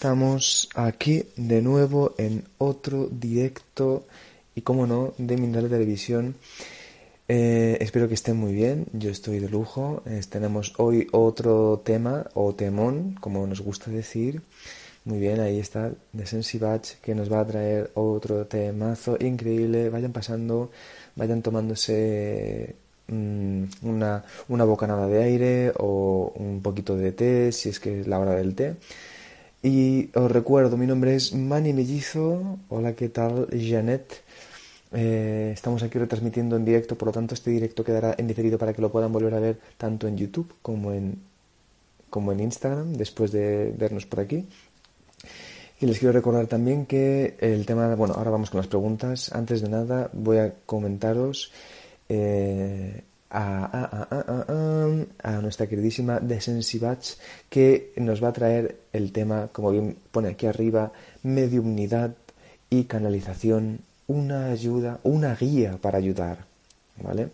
Estamos aquí de nuevo en otro directo y, como no, de Mineral Televisión. Eh, espero que estén muy bien, yo estoy de lujo. tenemos hoy otro tema, o temón, como nos gusta decir. Muy bien, ahí está, de Sensibach, que nos va a traer otro temazo increíble. Vayan pasando, vayan tomándose mm, una, una bocanada de aire o un poquito de té, si es que es la hora del té. Y os recuerdo, mi nombre es Manny Mellizo. Hola, ¿qué tal? Janet. Eh, estamos aquí retransmitiendo en directo, por lo tanto este directo quedará en diferido para que lo puedan volver a ver tanto en YouTube como en, como en Instagram después de vernos por aquí. Y les quiero recordar también que el tema, bueno, ahora vamos con las preguntas. Antes de nada voy a comentaros eh, a, nuestra queridísima Desensibach que nos va a traer el tema, como bien pone aquí arriba, mediumnidad y canalización, una ayuda, una guía para ayudar. ¿Vale?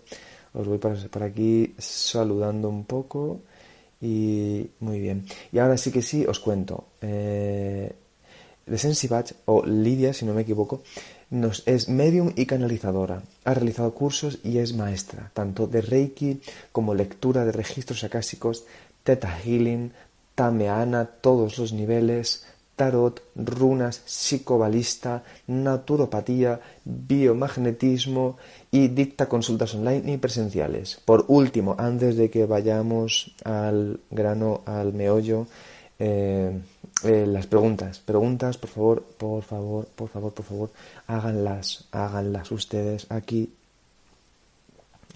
Os voy por, aquí saludando un poco y muy bien. Y ahora sí que sí, os cuento. Eh, Desensibach, o Lidia, si no me equivoco, nos, es medium y canalizadora. Ha realizado cursos y es maestra, tanto de Reiki como lectura de registros acásicos, Theta Healing, Tameana, todos los niveles, tarot, runas, psicobalista, naturopatía, biomagnetismo y dicta consultas online y presenciales. Por último, antes de que vayamos al grano, al meollo, eh, eh, las preguntas. Preguntas, por favor, por favor, por favor, por favor, háganlas, háganlas ustedes aquí,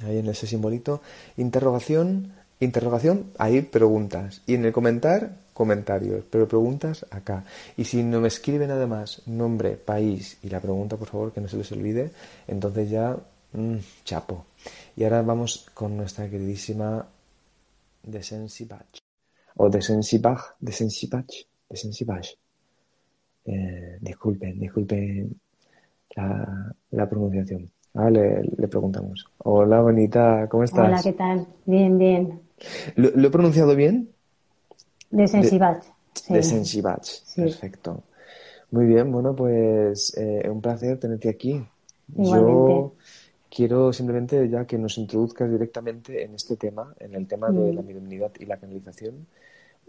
ahí en ese simbolito. Interrogación, interrogación, ahí preguntas. Y en el comentar, comentarios, pero preguntas acá. Y si no me escriben además nombre, país y la pregunta, por favor, que no se les olvide, entonces ya, mmm, chapo. Y ahora vamos con nuestra queridísima de Sensibach o de Sensibach, de De Sensibach. Eh, disculpen, disculpen la, la pronunciación. Ahora le, preguntamos. Hola, bonita, ¿cómo estás? Hola, ¿qué tal? Bien, bien. ¿Lo, he pronunciado bien? De Sensibach. De, Sensibach, perfecto. Muy bien, bueno, pues eh, un placer tenerte aquí. Yo quiero simplemente ya que nos introduzcas directamente en este tema, en el tema de mm. la mediunidad y la canalización,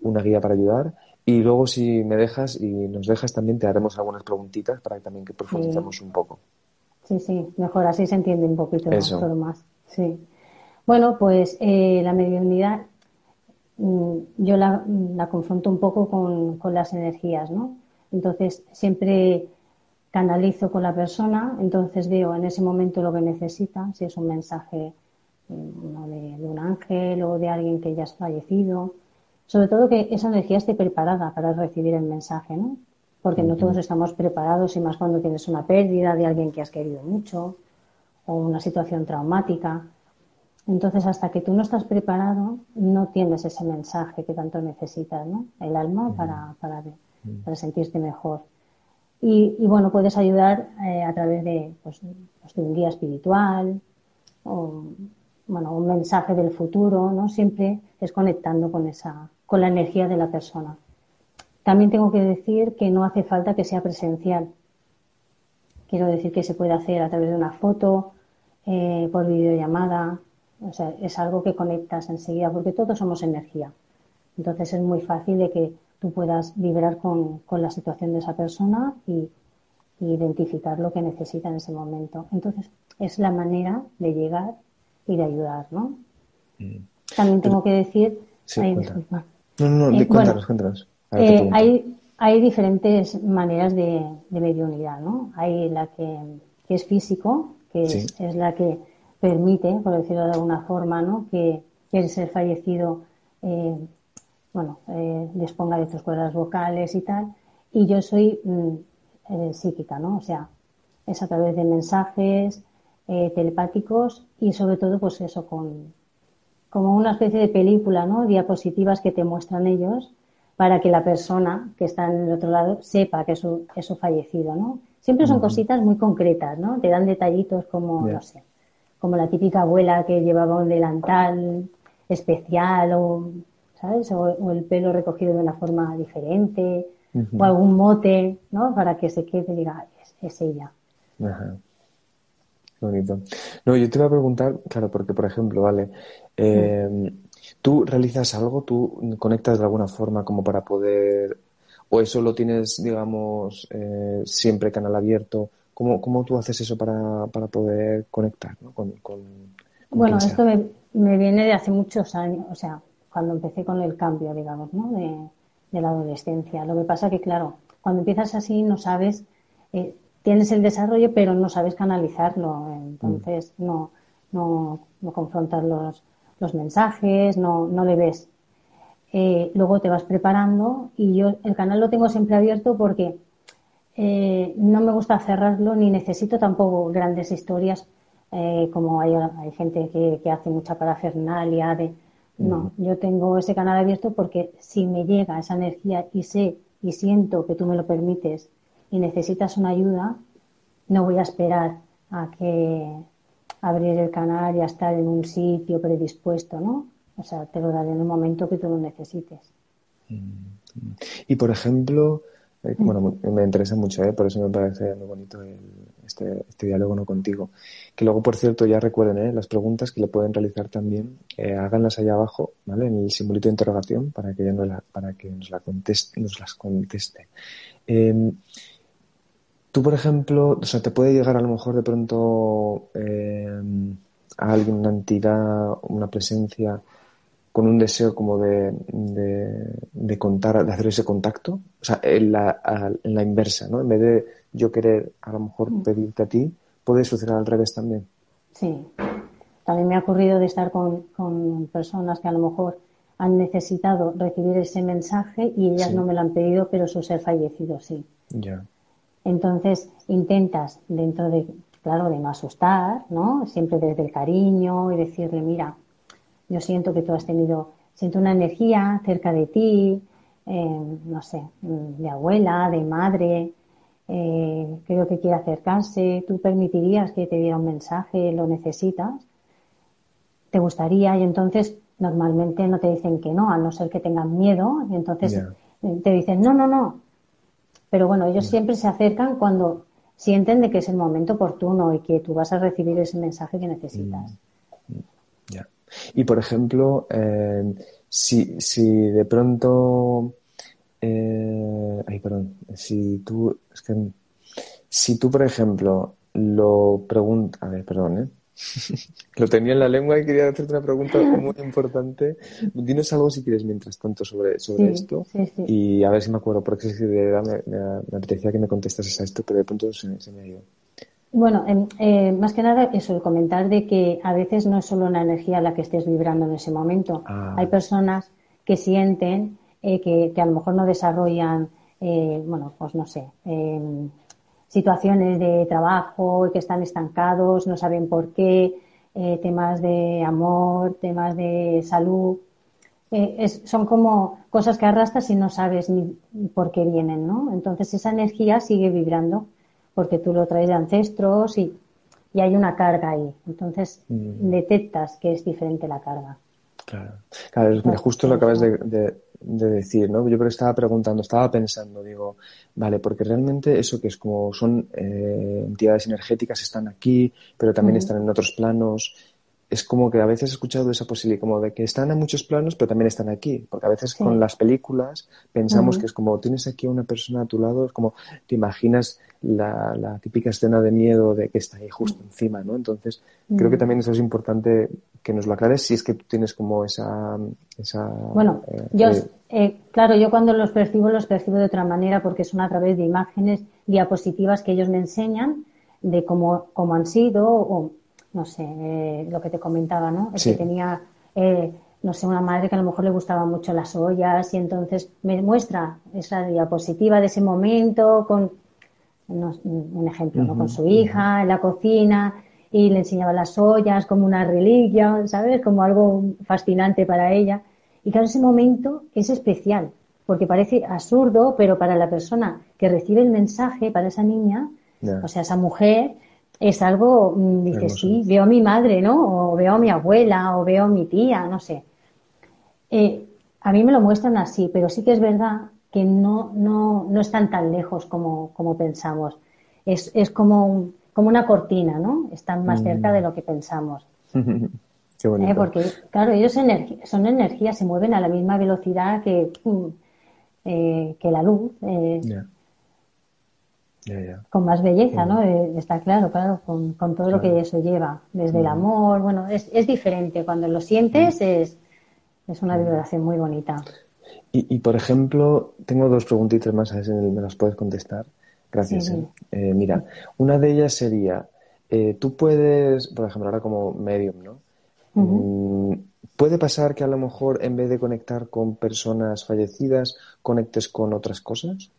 una guía para ayudar. Y luego, si me dejas y nos dejas, también te haremos algunas preguntitas para que también que profundizamos un poco. Sí, sí, mejor así se entiende un poquito todo más. Sí. Bueno, pues eh, la mediunidad mm, yo la, la, confronto un poco con, con las energías, ¿no? Entonces, siempre canalizo con la persona, entonces veo en ese momento lo que necesita, si es un mensaje mm, de, de, un ángel o de alguien que ya ha fallecido. Sobre todo que esa energía esté preparada para recibir el mensaje, ¿no? Porque no todos estamos preparados y más cuando tienes una pérdida de alguien que has querido mucho o una situación traumática. Entonces, hasta que tú no estás preparado, no tienes ese mensaje que tanto necesitas, ¿no? El alma para, para, para sentirte mejor. Y, bueno, puedes ayudar eh, a través de, pues, pues, de un guía espiritual o bueno, un mensaje del futuro, ¿no? Siempre es conectando con esa, con la energía de la persona. También tengo que decir que no hace falta que sea presencial. Quiero decir que se puede hacer a través de una foto, eh, por videollamada. O sea, es algo que conectas enseguida porque todos somos energía. Entonces es muy fácil de que tú puedas vibrar con, con la situación de esa persona y, identificar lo que necesita en ese momento. Entonces, es la manera de llegar y de ayudar, ¿no? Mm. También tengo que decir... Sí, disculpa. No, no, no, eh, cuéntanos, cuéntanos. Eh, hay, hay diferentes maneras de, de mediunidad, ¿no? Hay la que, que es físico, que es, es, la que permite, por decirlo de alguna forma, ¿no? Que, que el ser fallecido eh, bueno, eh, disponga de tus cuerdas vocales y tal. y yo soy mm, eh, psíquica, ¿no? O sea, es a través de mensajes telepáticos y sobre todo, pues eso, con como una especie de película, ¿no? Diapositivas que te muestran ellos para que la persona que está en el otro lado sepa que es su, fallecido, ¿no? Siempre son cositas muy concretas, ¿no? Te dan detallitos como, no sé, como la típica abuela que llevaba un delantal especial o, ¿sabes? O, el pelo recogido de una forma diferente o algún mote, ¿no? Para que se quede y diga, es, ella. Bonito. No, yo te iba a preguntar, claro, porque por ejemplo, vale, eh, ¿tú realizas algo? ¿Tú conectas de alguna forma como para poder, o eso lo tienes, digamos, eh, siempre canal abierto? ¿Cómo, ¿Cómo tú haces eso para, para poder conectar ¿no? con, Bueno, esto me, me, viene de hace muchos años, o sea, cuando empecé con el cambio, digamos, ¿no? De, de la adolescencia. Lo que pasa que, claro, cuando empiezas así no sabes, eh, tienes el desarrollo, pero no sabes canalizarlo. Entonces, mm. no, no, no confrontas los, los mensajes, no, no le ves. Eh, luego te vas preparando y yo el canal lo tengo siempre abierto porque eh, no me gusta cerrarlo ni necesito tampoco grandes historias eh, como hay, hay gente que, que, hace mucha parafernalia de no, yo tengo ese canal abierto porque si me llega esa energía y sé y siento que tú me lo permites y necesitas una ayuda, no voy a esperar a que abrir el canal y a estar en un sitio predispuesto, ¿no? O sea, te lo daré en el momento que tú lo necesites. Mm. Y por ejemplo, eh, mm. bueno, me interesa mucho, ¿eh? por eso me parece muy bonito este, este, diálogo ¿no? contigo. Que luego, por cierto, ya recuerden ¿eh? las preguntas que le pueden realizar también, háganlas allá abajo, ¿vale? En el simbolito de interrogación para que, no la, para que nos, la conteste, nos las conteste. Tú, por ejemplo, o sea, te puede llegar a lo mejor de pronto eh, a alguien, una entidad, una presencia con un deseo como de, de, contar, de hacer ese contacto, o sea, en la, en la inversa, ¿no? En vez de yo querer a lo mejor mm. pedirte a ti, puede suceder al revés también. Sí, también me ha ocurrido de estar con, con personas que a lo mejor han necesitado recibir ese mensaje y ellas no me lo han pedido, pero su ser fallecido sí. Ya. Entonces intentas, dentro de, claro, de no asustar, ¿no? Siempre desde el cariño y decirle, mira, yo siento que tú has tenido, siento una energía cerca de ti, eh, no sé, de abuela, de madre, eh, creo que quiere acercarse, tú permitirías que te diera un mensaje, lo necesitas, te gustaría y entonces normalmente no te dicen que no, a no ser que tengan miedo, y entonces te dicen, no, no, no, pero bueno, ellos siempre se acercan cuando sienten de que es el momento oportuno y que tú vas a recibir ese mensaje que necesitas. Mm, ya. Y por ejemplo, eh, si, si de pronto, eh, ay, perdón, si tú, es que, si tú, por ejemplo, lo preguntas, a ver, perdón, ¿eh? Lo tenía en la lengua y quería hacerte una pregunta muy importante. Dinos algo si quieres mientras tanto sobre, sobre esto y a ver si me acuerdo, porque de verdad me, me, apetecía que me contestases a esto, pero de pronto se, me ha ido. Bueno, em, eh, más que nada eso, el comentar de que a veces no es solo una energía la que estés vibrando en ese momento. Ah. Hay personas que sienten eh, que, que, a lo mejor no desarrollan, eh, bueno, pues no sé, em, situaciones de trabajo y que están estancados, no saben por qué, eh, temas de amor, temas de salud. Eh, son como cosas que arrastras y no sabes ni por qué vienen, ¿no? Entonces esa energía sigue vibrando porque tú lo traes de ancestros y, y hay una carga ahí. Entonces mm. detectas que es diferente la carga. Claro, claro justo lo acabas de, de decir, ¿no? Yo pero estaba preguntando, estaba pensando, digo, vale, porque realmente eso que es como son eh, entidades energéticas están aquí, pero también están en otros planos. Es como que a veces he escuchado esa posibilidad, como de que están en muchos planos, pero también están aquí. Porque a veces con las películas pensamos que es como tienes aquí a una persona a tu lado, es como te imaginas la, la típica escena de miedo de que está ahí justo encima, ¿no? Entonces, creo que también eso es importante que nos lo aclares si es que tú tienes como esa... esa bueno, eh, yo, eh, eh, claro, yo cuando los percibo, los percibo de otra manera porque son a través de imágenes, diapositivas que ellos me enseñan de cómo, cómo han sido o, no sé, lo que te comentaba, ¿no? Es que tenía no sé, una madre que a lo mejor le gustaban mucho las ollas y entonces me muestra esa diapositiva de ese momento con un ejemplo, ¿no? con su hija en la cocina y le enseñaba las ollas como una reliquia, ¿sabes? Como algo fascinante para ella. Y claro, ese momento es especial, porque parece absurdo, pero para la persona que recibe el mensaje, para esa niña, o sea, esa mujer, es algo, mm, dice, sí, veo a mi madre, ¿no? O veo a mi abuela, o veo a mi tía, no sé. Eh, a mí me lo muestran así, pero sí que es verdad que no, no, no están tan lejos como, como pensamos. Es, es como, como una cortina, ¿no? Están más cerca mm. de lo que pensamos. Qué bonito. Eh, porque, claro, ellos son energía, se mueven a la misma velocidad que, eh, que la luz. Eh, con más belleza, ¿no? está claro, claro, con, con todo lo que eso lleva. Desde el amor, bueno, es, es diferente. Cuando lo sientes mm. es, es una vibración muy bonita. Y, por ejemplo, tengo dos preguntitas más, a ver si me las puedes contestar. Gracias. ¿eh? Eh, mira, una de ellas sería, eh, tú puedes, por ejemplo, ahora como medium, ¿no? Mm, ¿Puede pasar que a lo mejor en vez de conectar con personas fallecidas, conectes con otras cosas?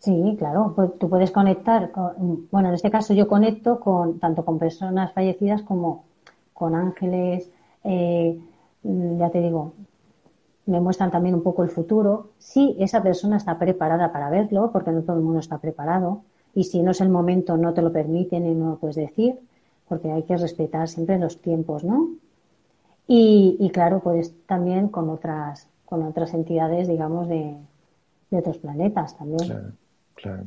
Sí, claro, pues tú puedes conectar, con, bueno, en este caso yo conecto con tanto con personas fallecidas como con ángeles, ya te digo, me muestran también un poco el futuro, si esa persona está preparada para verlo, porque no todo el mundo está preparado, y si no es el momento, no te lo permiten y no lo puedes decir, porque hay que respetar siempre los tiempos, ¿no? Y, claro, pues también con otras, con otras entidades, digamos, de, otros planetas también. Claro.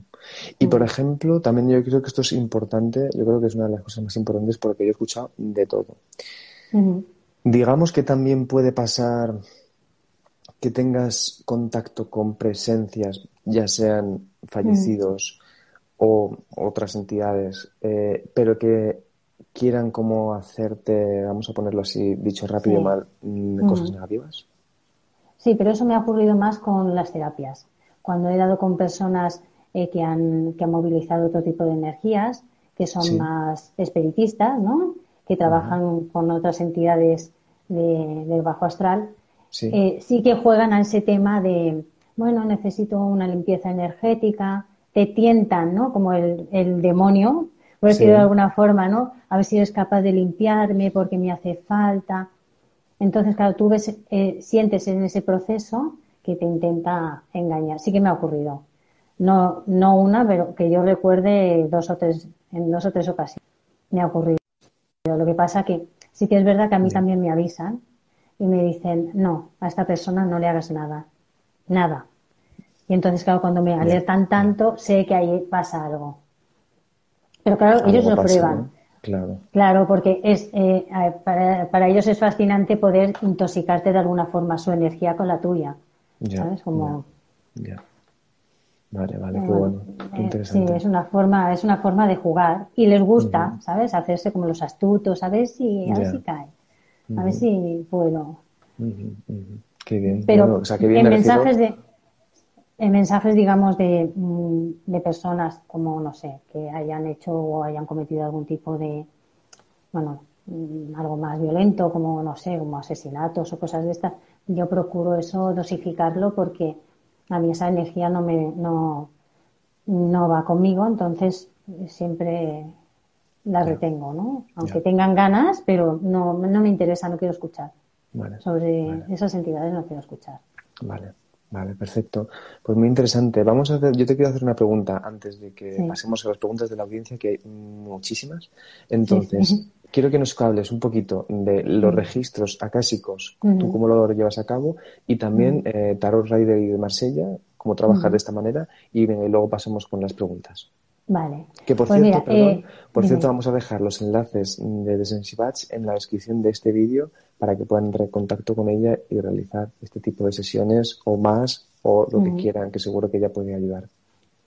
Y por ejemplo, también yo creo que esto es importante, yo creo que es una de las cosas más importantes porque yo he escuchado de todo. Digamos que también puede pasar que tengas contacto con presencias, ya sean fallecidos o otras entidades, eh, pero que quieran como hacerte, vamos a ponerlo así, dicho rápido y mal, mm, cosas negativas? Sí, pero eso me ha ocurrido más con las terapias. Cuando he dado con personas eh, que, han, que han movilizado otro tipo de energías, que son más espiritistas, ¿no? que trabajan con otras entidades del bajo astral, eh, sí. que juegan a ese tema de, bueno, necesito una limpieza energética, te tientan, ¿no? Como el, demonio, por decirlo de alguna forma, ¿no? A ver si eres capaz de limpiarme porque me hace falta. Entonces, claro, tú ves, eh, sientes en ese proceso que te intenta engañar. Sí que me ha ocurrido. No, no una, pero que yo recuerde dos o tres, en dos o tres ocasiones. Me ha ocurrido. Lo que pasa que sí que es verdad que a mí también me avisan y me dicen, no, a esta persona no le hagas nada, nada. Y entonces, claro, cuando me alertan tanto, sé que ahí pasa algo. Pero claro, ellos lo prueban. Claro. Claro, porque es eh, para, ellos es fascinante poder intoxicarte de alguna forma su energía con la tuya. ¿Sabes? Como... Ya. Vale, vale, qué bueno, qué eh, interesante. Sí, es una forma, es una forma de jugar y les gusta, ¿sabes? Hacerse como los astutos, a ver si, a ver si cae. A ver si puedo. Qué bien. Pero en mensajes de en mensajes, digamos, de, mm, de, personas como, no sé, que hayan hecho o hayan cometido algún tipo de, bueno, mm, algo más violento, como, no sé, como asesinatos o cosas de estas, yo procuro eso dosificarlo porque a mí esa energía no me, no, no va conmigo, entonces siempre la retengo, ¿no? Aunque tengan ganas, pero no, no me interesa, no quiero escuchar. Sobre esas entidades no quiero escuchar. Vale, vale, perfecto. Pues muy interesante. Vamos a hacer, yo te quiero hacer una pregunta antes de que pasemos a las preguntas de la audiencia, que hay muchísimas. Entonces, quiero que nos hables un poquito de los registros acásicos, tú cómo lo llevas a cabo, y también eh, Tarot Rider y de Marsella, cómo trabajar de esta manera, y, y luego pasamos con las preguntas. Vale. Que por pues cierto, eh, por cierto, vamos a dejar los enlaces de Desensibats en la descripción de este vídeo para que puedan entrar en contacto con ella y realizar este tipo de sesiones o más o lo que quieran, que seguro que ella puede ayudar.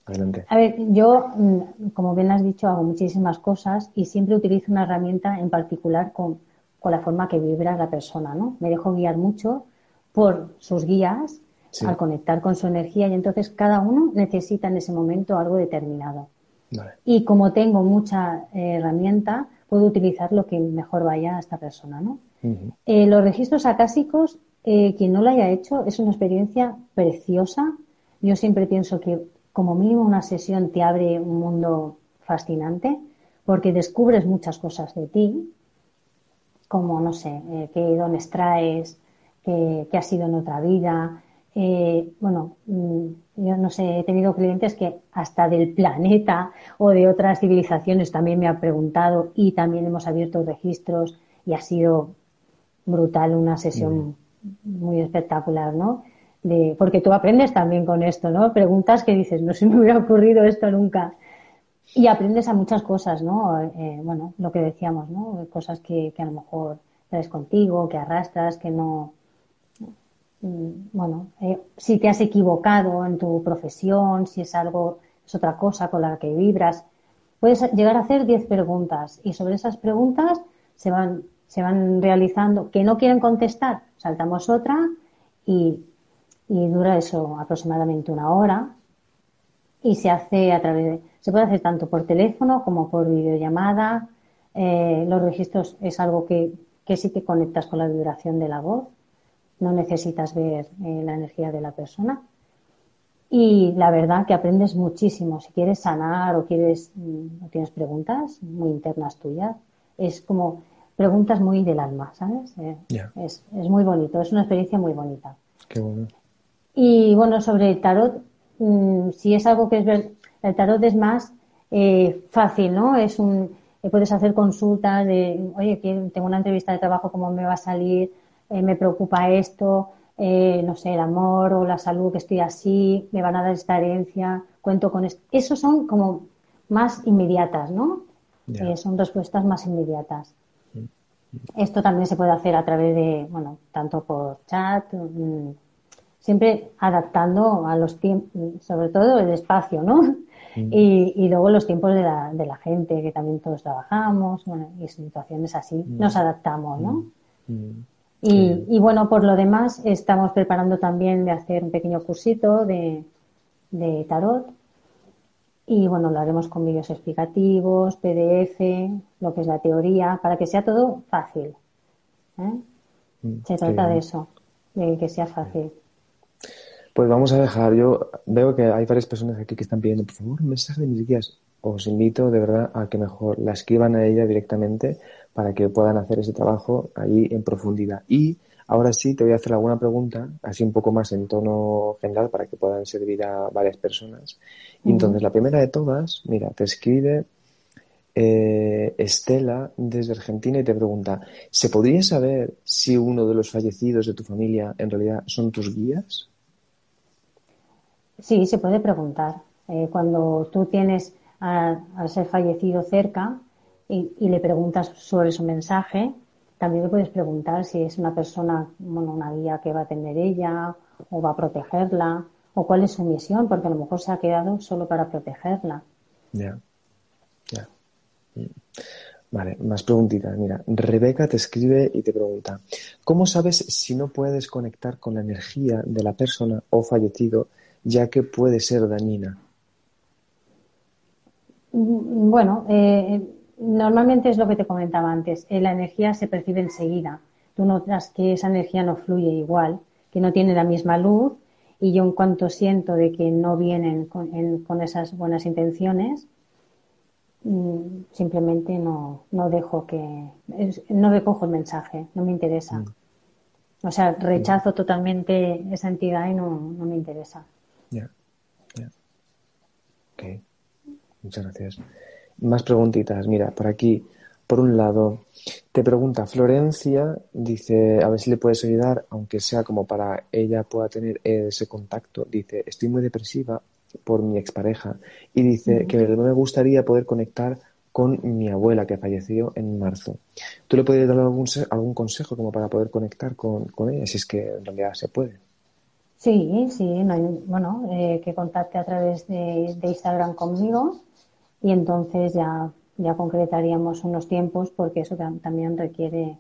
Adelante. A ver, yo, mm, como bien has dicho, hago muchísimas cosas y siempre utilizo una herramienta en particular con, con la forma que vibra la persona, ¿no? Me dejo guiar mucho por sus guías al conectar con su energía y entonces cada uno necesita en ese momento algo determinado. Y como tengo mucha eh, herramienta, puedo utilizar lo que mejor vaya a esta persona, ¿no? Eh, los registros acásicos, eh, quien no lo haya hecho, es una experiencia preciosa. Yo siempre pienso que como mínimo una sesión te abre un mundo fascinante porque descubres muchas cosas de ti, como, no sé, eh, qué dones traes, qué, qué has sido en otra vida, eh, bueno, mm, yo no sé, he tenido clientes que hasta del planeta o de otras civilizaciones también me han preguntado y también hemos abierto registros y ha sido brutal una sesión muy espectacular, ¿no? De, porque tú aprendes también con esto, ¿no? Preguntas que dices, no se me hubiera ocurrido esto nunca. Y aprendes a muchas cosas, ¿no? Eh, bueno, lo que decíamos, ¿no? Cosas que, que a lo mejor traes contigo, que arrastras, que no, Mm, bueno, eh, si te has equivocado en tu profesión, si es algo, es otra cosa con la que vibras, puedes llegar a hacer 10 preguntas y sobre esas preguntas se van, se van realizando que no quieren contestar, saltamos otra y, dura eso aproximadamente una hora y se hace a través de, se puede hacer tanto por teléfono como por videollamada. Eh, los registros es algo que, que sí te conectas con la vibración de la voz no necesitas ver eh, la energía de la persona. Y la verdad que aprendes muchísimo. Si quieres sanar o quieres, mm, o tienes preguntas muy internas tuyas, es como preguntas muy del alma, ¿sabes? Eh, es, muy bonito, es una experiencia muy bonita. Qué bueno. Y bueno, sobre el tarot, mm, si es algo que es ver, el tarot es más eh, fácil, ¿no? Es un, puedes hacer consultas de, oye, tengo una entrevista de trabajo, ¿cómo me va a salir? Eh, me preocupa esto, eh, no sé, el amor o la salud, que estoy así, me van a dar esta herencia, cuento con esto. Esos son como más inmediatas, ¿no? Eh, son respuestas más inmediatas. Mm. Esto también se puede hacer a través de, bueno, tanto por chat, mm, siempre adaptando a los tiempos, sobre todo el espacio, ¿no? Mm. Y, luego los tiempos de la, de la gente, que también todos trabajamos, bueno, y situaciones así, nos adaptamos, ¿no? Y, bueno, por lo demás, estamos preparando también de hacer un pequeño cursito de, tarot. Y bueno, lo haremos con vídeos explicativos, PDF, lo que es la teoría, para que sea todo fácil. ¿eh? Mm, Se trata de eso, de que sea fácil. Pues vamos a dejar, yo veo que hay varias personas aquí que están pidiendo, por favor, un mensaje de mis guías. Os invito de verdad a que mejor la escriban a ella directamente para que puedan hacer ese trabajo ahí en profundidad. Y ahora sí te voy a hacer alguna pregunta, así un poco más en tono general para que puedan servir a varias personas. Y entonces la primera de todas, mira, te escribe eh, Estela desde Argentina y te pregunta, ¿se podría saber si uno de los fallecidos de tu familia en realidad son tus guías? Sí, se puede preguntar. Eh, cuando tú tienes al ser fallecido cerca, y, le preguntas sobre su mensaje, también le puedes preguntar si es una persona, bueno, una guía que va a tener ella o va a protegerla o cuál es su misión, porque a lo mejor se ha quedado solo para protegerla. Ya, ya. Mm. Vale, más preguntitas. Mira, Rebeca te escribe y te pregunta, ¿cómo sabes si no puedes conectar con la energía de la persona o fallecido, ya que puede ser dañina? Mm, bueno, eh, normalmente es lo que te comentaba antes, eh, la energía se percibe enseguida. Tú notas que esa energía no fluye igual, que no tiene la misma luz y yo en cuanto siento de que no vienen con, esas buenas intenciones, mm, simplemente no, no dejo que, no recojo el mensaje, no me interesa. Mm. O sea, rechazo totalmente esa entidad y no, no me interesa. Ya, ya. Ok, muchas gracias. Más preguntitas. Mira, por aquí, por un lado, te pregunta Florencia, dice, a ver si le puedes ayudar, aunque sea como para ella pueda tener ese contacto. Dice, estoy muy depresiva por mi expareja y dice que me gustaría poder conectar con mi abuela que falleció en marzo. ¿Tú le puedes dar algún, algún consejo como para poder conectar con, ella, si es que en realidad se puede? Sí, sí, bueno, eh, que contacte a través de Instagram conmigo y entonces ya, ya concretaríamos unos tiempos porque eso también requiere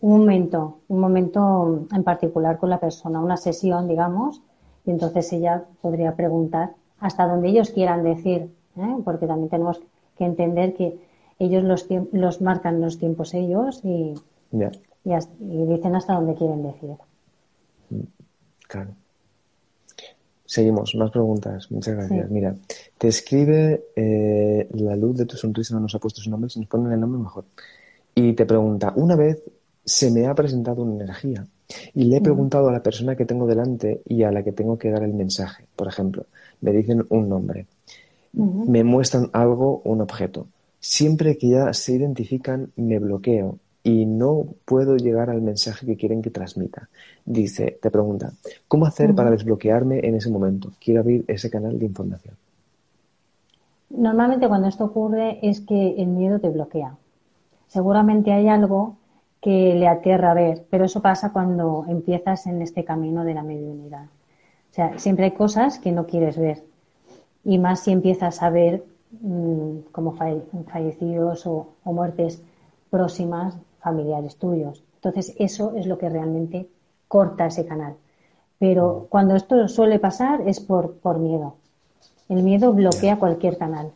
un momento, un momento en particular con la persona, una sesión, digamos, y entonces ella podría preguntar hasta donde ellos quieran decir, ¿eh? porque también tenemos que entender que ellos los, los marcan los tiempos ellos y, y, dicen hasta donde quieren decir. Claro. Seguimos, más preguntas. Muchas gracias. Mira, te escribe eh, la luz de tu sonrisa, no nos ha puesto su nombre, si nos ponen el nombre mejor. Y te pregunta, una vez se me ha presentado una energía y le he preguntado a la persona que tengo delante y a la que tengo que dar el mensaje. Por ejemplo, me dicen un nombre, me muestran algo, un objeto. Siempre que ya se identifican, me bloqueo y no puedo llegar al mensaje que quieren que transmita. Dice, te pregunta, ¿cómo hacer para desbloquearme en ese momento? Quiero abrir ese canal de información. Normalmente cuando esto ocurre es que el miedo te bloquea. Seguramente hay algo que le aterra ver, pero eso pasa cuando empiezas en este camino de la mediunidad. O sea, siempre hay cosas que no quieres ver y más si empiezas a ver mm, como fallecidos o, muertes próximas familiares tuyos. Entonces, eso es lo que realmente corta ese canal. Pero cuando esto suele pasar es por, por miedo. El miedo bloquea cualquier canal.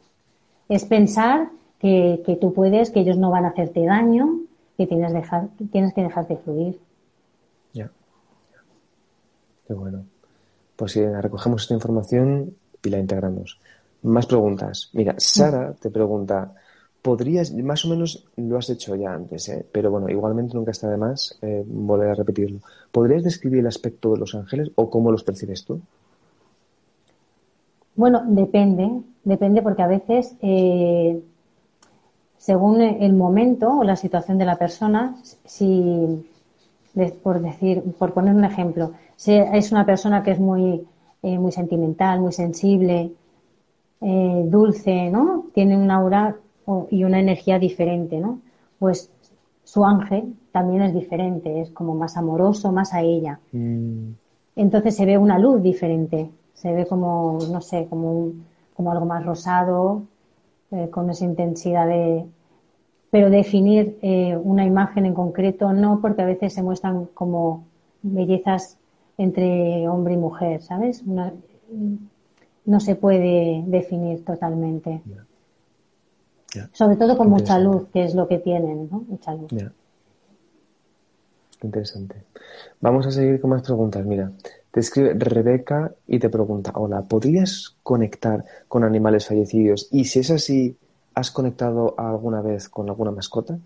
Es pensar que, que, tú puedes, que ellos no van a hacerte daño, que tienes, dejar, tienes que dejarte fluir. Ya. Qué bueno. Pues si recogemos esta información y la integramos. Más preguntas. Mira, Sara te pregunta, podrías, más o menos lo has hecho ya antes, ¿eh? pero bueno, igualmente nunca está de más eh, volver a repetirlo. ¿Podrías describir el aspecto de los ángeles o cómo los percibes tú? Bueno, depende, depende porque a veces, eh, según el momento o la situación de la persona, si, por decir, por poner un ejemplo, si es una persona que es muy muy sentimental, muy sensible, dulce, ¿no? Tiene un aura y una energía diferente, ¿no? Pues su ángel también es diferente, es como más amoroso, más a ella. Mm. Entonces se ve una luz diferente, se ve como, no sé, como, como algo más rosado, eh, con esa intensidad de... Pero definir una imagen en concreto no, porque a veces se muestran como bellezas entre hombre y mujer, ¿sabes? no se puede definir totalmente. Sobre todo con mucha luz, que es lo que tienen, ¿no? Mucha luz. Interesante. Vamos a seguir con más preguntas. Mira, te escribe Rebeca y te pregunta, hola, ¿podrías conectar con animales fallecidos? Y si es así, ¿has conectado alguna vez con alguna mascota?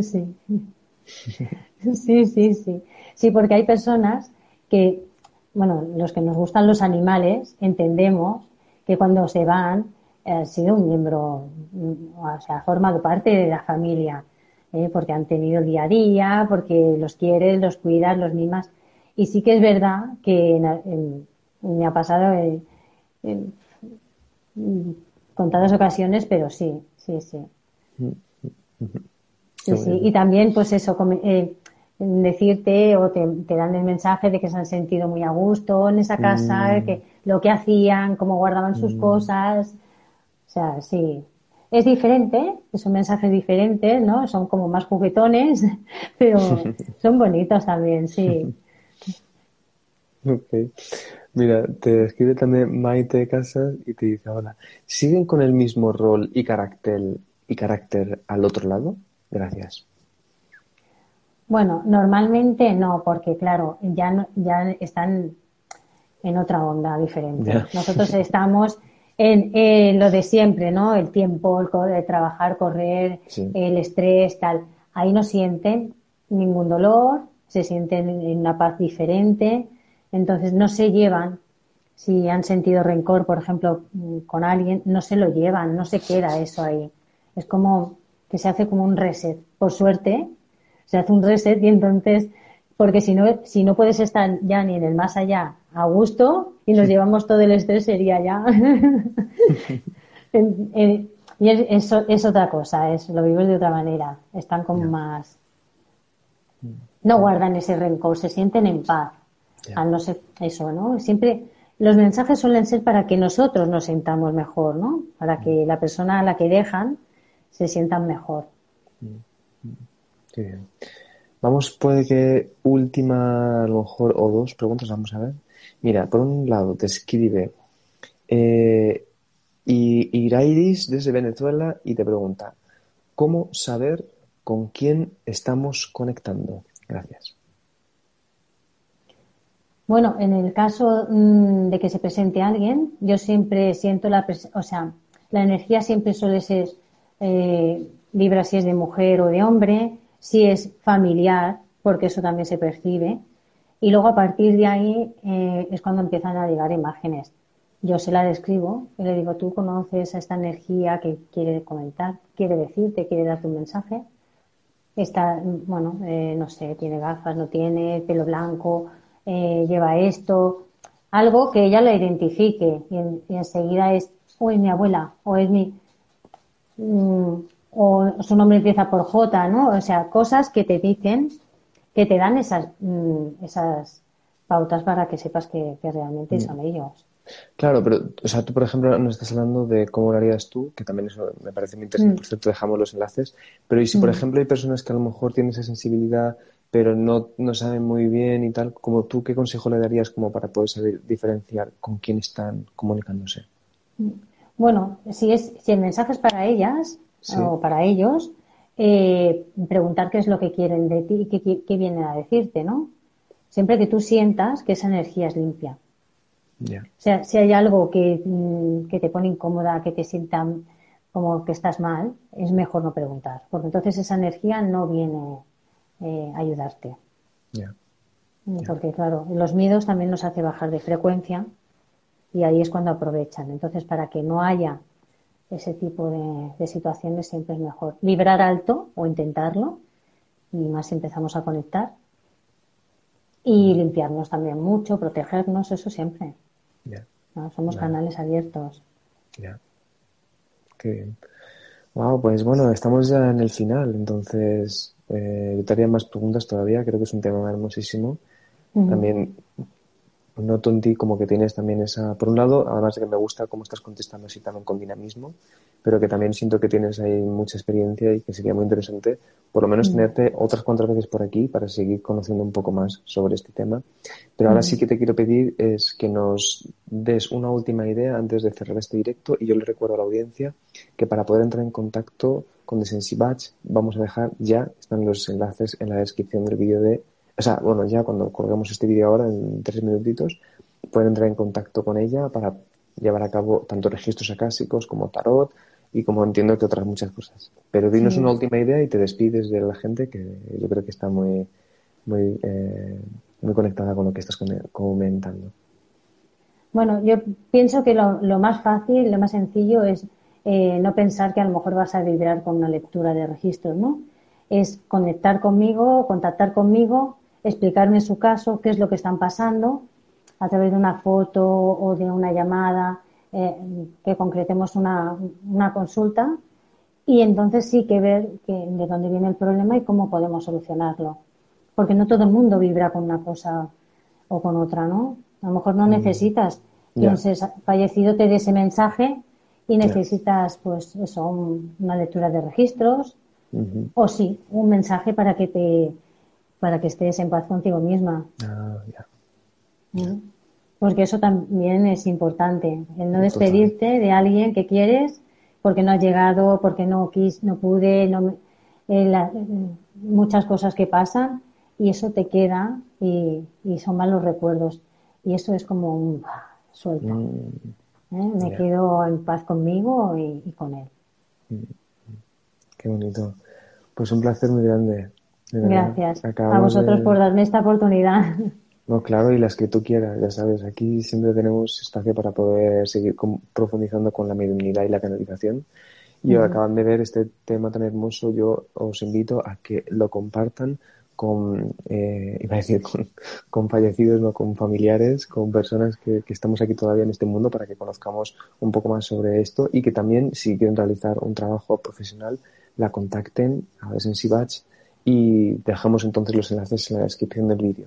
Sí. Sí, sí, sí. Sí, porque hay personas que, bueno, los que nos gustan los animales, entendemos que cuando se van, eh, ha sido un miembro, mm, o sea, ha formado parte de la familia, ¿eh? porque han tenido el día a día, porque los quieres, los cuidas, los mimas. Y sí que es verdad que me ha pasado en, en, contadas ocasiones, pero sí, sí, sí. Mm, mm, sí, sí. Y también, pues eso, eh, decirte o te, dan el mensaje de que se han sentido muy a gusto en esa casa, mm. que lo que hacían, cómo guardaban sus mm. cosas. O sea, sí. Es diferente, son mensajes diferentes, ¿no? Son como más juguetones, pero son bonitos también, sí. Ok. Mira, te escribe también Maite Casas y te dice, hola, ¿siguen con el mismo rol y carácter, y carácter al otro lado? Gracias. Bueno, normalmente no, porque claro, ya, ya están en otra onda diferente. Nosotros estamos en lo de siempre, ¿no? El tiempo, el, trabajar, correr, el estrés, tal. Ahí no sienten ningún dolor, se sienten en una paz diferente, entonces no se llevan. Si han sentido rencor, por ejemplo, con alguien, no se lo llevan, no se queda eso ahí. Es como que se hace como un reset. Por suerte, se hace un reset y entonces, porque si no, si no puedes estar ya ni en el más allá a gusto y nos llevamos todo el estrés sería ya. y es, es, otra cosa, es, lo vives de otra manera, están como más, no guardan ese rencor, se sienten en paz, al no ser eso, ¿no? Siempre, los mensajes suelen ser para que nosotros nos sintamos mejor, ¿no? Para que la persona a la que dejan se sientan mejor. Vamos, puede que última, a lo mejor, o dos preguntas, vamos a ver. Mira, por un lado te escribe eh, Irairis desde Venezuela y te pregunta, ¿cómo saber con quién estamos conectando. Gracias. Bueno, en el caso mm, de que se presente alguien, yo siempre siento la, o sea, la energía siempre suele ser eh, vibra si es de mujer o de hombre, si es familiar, porque eso también se percibe. Y luego a partir de ahí eh, es cuando empiezan a llegar imágenes. Yo se la describo y le digo, tú conoces a esta energía que quiere comentar, quiere decirte, quiere darte un mensaje. Está, bueno, eh, no sé, tiene gafas, no tiene, pelo blanco, eh, lleva esto, algo que ella la identifique y, enseguida es, o es mi abuela, o es mi, mm, o su nombre empieza por J, ¿no? O sea, cosas que te dicen, que te dan esas, mm, esas pautas para que sepas que, realmente mm. son ellos. Claro, pero, o sea, tú, por ejemplo, nos estás hablando de cómo lo harías tú, que también eso me parece muy interesante, por cierto, dejamos los enlaces, pero y si, por ejemplo, hay personas que a lo mejor tienen esa sensibilidad pero no, no saben muy bien y tal, como tú, ¿qué consejo le darías como para poder saber diferenciar con quién están comunicándose? Bueno, si, es, si el mensaje es para ellas o para ellos, eh, preguntar qué es lo que quieren de ti y qué, vienen a decirte, ¿no? Siempre que tú sientas que esa energía es limpia. O sea, si hay algo que, mm, que te pone incómoda, que te sientan como que estás mal, es mejor no preguntar, porque entonces esa energía no viene eh, ayudarte. Porque claro, los miedos también nos hace bajar de frecuencia y ahí es cuando aprovechan. Entonces, para que no haya ese tipo de, situaciones, siempre es mejor vibrar alto o intentarlo, y más empezamos a conectar. Y limpiarnos también mucho, protegernos, eso siempre. Somos canales abiertos. Ya. Qué bien. Wow, pues bueno, estamos ya en el final, entonces eh, yo te haría más preguntas todavía, creo que es un tema hermosísimo. También noto en ti como que tienes también esa, por un lado, además de que me gusta cómo estás contestando así también con dinamismo, pero que también siento que tienes ahí mucha experiencia y que sería muy interesante por lo menos tenerte otras cuantas veces por aquí para seguir conociendo un poco más sobre este tema. Pero ahora sí que te quiero pedir es que nos des una última idea antes de cerrar este directo y yo le recuerdo a la audiencia que para poder entrar en contacto con Batch vamos a dejar ya, están los enlaces en la descripción del vídeo de, o sea, bueno, ya cuando colgamos este vídeo ahora en tres minutitos, pueden entrar en contacto con ella para llevar a cabo tanto registros acásicos como tarot y como entiendo que otras muchas cosas. Pero dinos una última idea y te despides de la gente que yo creo que está muy, muy, eh, muy conectada con lo que estás comentando. Bueno, yo pienso que lo, lo más fácil, lo más sencillo es eh, no pensar que a lo mejor vas a vibrar con una lectura de registros, ¿no? Es conectar conmigo, contactar conmigo, explicarme su caso, qué es lo que están pasando, a través de una foto o de una llamada, eh, que concretemos una, una, consulta y entonces sí que ver que, de dónde viene el problema y cómo podemos solucionarlo. Porque no todo el mundo vibra con una cosa o con otra, ¿no? A lo mejor no mm. necesitas entonces fallecido te dé ese mensaje y necesitas, pues, eso, una lectura de registros o sí, un mensaje para que te, para que estés en paz contigo misma. Ah, ¿Mm? Porque eso también es importante, el no despedirte de alguien que quieres porque no ha llegado, porque no quis, no pude, no, eh, muchas cosas que pasan y eso te queda y, son malos recuerdos y eso es como un suelta. Mm. ¿eh? Me quedo en paz conmigo y, con él. Qué bonito. Pues un placer muy grande. Gracias a vosotros por darme esta oportunidad. No, claro, y las que tú quieras, ya sabes, aquí siempre tenemos espacio para poder seguir profundizando con la mediunidad y la canalización. Y acaban de ver este tema tan hermoso, yo os invito a que lo compartan con, eh, iba a decir, con, fallecidos, no con familiares, con personas que, estamos aquí todavía en este mundo para que conozcamos un poco más sobre esto y que también, si quieren realizar un trabajo profesional, la contacten a Sensibach y dejamos entonces los enlaces en la descripción del vídeo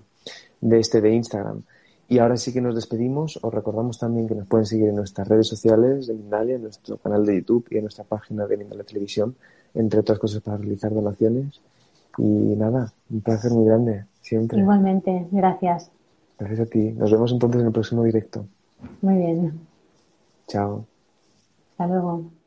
de este de Instagram. Y ahora sí que nos despedimos. Os recordamos también que nos pueden seguir en nuestras redes sociales de Mindalia, en nuestro canal de YouTube y en nuestra página de Mindalia Televisión, entre otras cosas para realizar donaciones. Y nada, un placer muy grande, siempre. Igualmente, gracias. Gracias a ti. Nos vemos entonces en el próximo directo. Muy bien. Chao. Hasta luego.